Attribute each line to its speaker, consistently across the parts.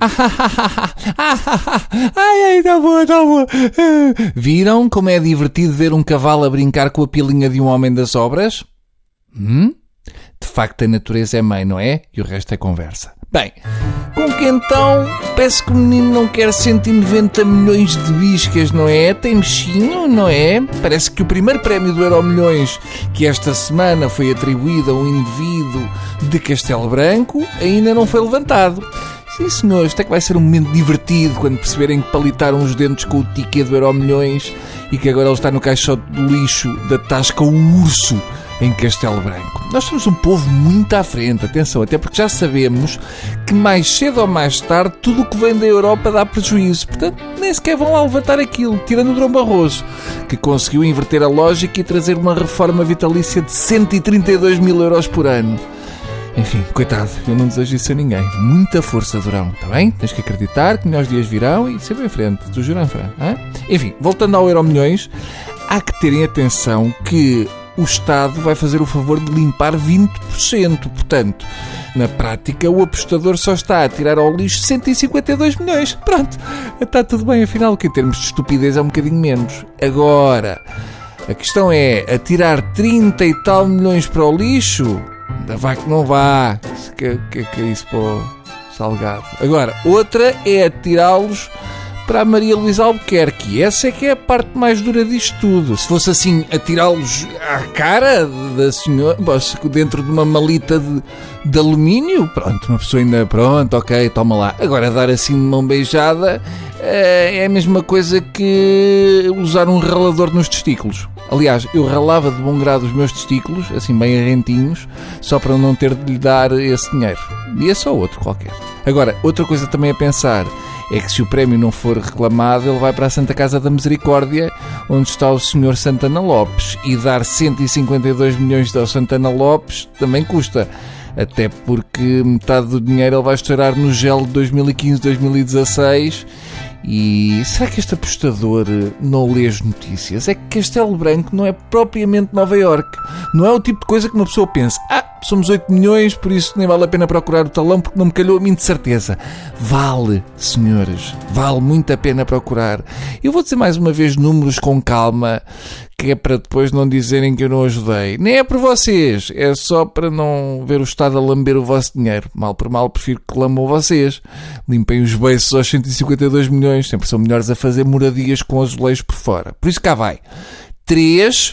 Speaker 1: ai, ai, tá boa, tá boa. Viram como é divertido ver um cavalo a brincar com a pilinha de um homem das obras? Hum? De facto, a natureza é mãe, não é? E o resto é conversa. Bem, com que então parece que o menino não quer 190 milhões de biscas, não é? Tem mexinho, não é? Parece que o primeiro prémio do Euro Milhões, que esta semana foi atribuído a um indivíduo de Castelo Branco, ainda não foi levantado. Sim, senhores, até que vai ser um momento divertido quando perceberem que palitaram os dentes com o ticket do Euro Milhões e que agora ele está no caixote do lixo da Tasca o Urso em Castelo Branco. Nós somos um povo muito à frente, atenção, até porque já sabemos que mais cedo ou mais tarde tudo o que vem da Europa dá prejuízo. Portanto, nem sequer vão lá levantar aquilo, tirando o Drão Barroso, que conseguiu inverter a lógica e trazer uma reforma vitalícia de 132 mil euros por ano. Enfim, coitado, eu não desejo isso a ninguém. Muita força, Durão, está bem? Tens que acreditar que melhores dias virão e sempre em frente, tu juram, Fran? Enfim, voltando ao Euro Milhões, há que terem atenção que o Estado vai fazer o favor de limpar 20%. Portanto, na prática, o apostador só está a tirar ao lixo 152 milhões. Pronto, está tudo bem, afinal, que em termos de estupidez é um bocadinho menos. Agora, a questão é, atirar 30 e tal milhões para o lixo? Vai que não vá. Que, que, que é isso o salgado? Agora, outra é atirá-los para a Maria Luísa Albuquerque. Essa é que é a parte mais dura disto tudo. Se fosse assim, atirá-los à cara da senhora, dentro de uma malita de, de alumínio, pronto, uma pessoa ainda, pronto, ok, toma lá. Agora, dar assim de mão beijada eh, é a mesma coisa que usar um ralador nos testículos. Aliás, eu ralava de bom grado os meus testículos, assim bem arrentinhos, só para não ter de lhe dar esse dinheiro. E é só outro qualquer. Agora, outra coisa também a pensar é que se o prémio não for reclamado, ele vai para a Santa Casa da Misericórdia, onde está o Sr. Santana Lopes. E dar 152 milhões ao Santana Lopes também custa. Até porque metade do dinheiro ele vai estourar no gel de 2015-2016 e será que este apostador eh, não lê as notícias? É que Castelo Branco não é propriamente Nova York. Não é o tipo de coisa que uma pessoa pensa: ah, somos 8 milhões, por isso nem vale a pena procurar o talão porque não me calhou a mim de certeza. Vale, senhores, vale muito a pena procurar. Eu vou dizer mais uma vez números com calma, que é para depois não dizerem que eu não ajudei. Nem é por vocês, é só para não ver o Estado a lamber o vosso dinheiro. Mal por mal, prefiro que lambam vocês. Limpem os beiços aos 152 milhões, sempre são melhores a fazer moradias com azulejos por fora. Por isso cá vai. 3,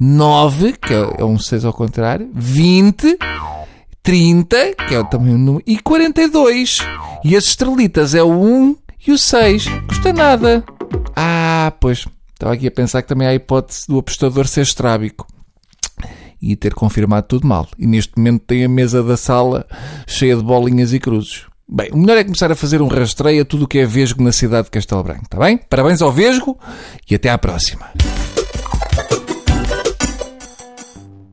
Speaker 1: 9, que é um 6 ao contrário, 20, 30, que é também um número, e 42. E as estrelitas é o 1 e o 6. Custa nada. Ah, pois. Estava aqui a pensar que também há a hipótese do apostador ser estrábico e ter confirmado tudo mal. E neste momento tem a mesa da sala cheia de bolinhas e cruzes. Bem, o melhor é começar a fazer um rastreio a tudo o que é vesgo na cidade de Castelo Branco, está bem? Parabéns ao vesgo e até à próxima.